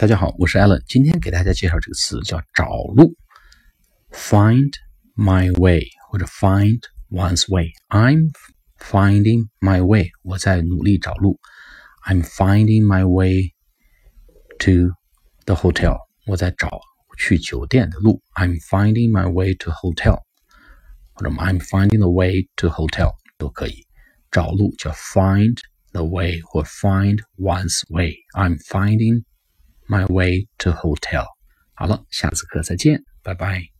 大家好，我是 Alan，今天给大家介绍这个词叫找路，find my way 或者 find one's way。I'm finding my way，我在努力找路。I'm finding my way to the hotel，我在找去酒店的路。I'm finding my way to hotel，或者 I'm finding the way to hotel 都可以。找路叫 find the way 或 find one's way。I'm finding my way to hotel。好了，下次课再见，拜拜。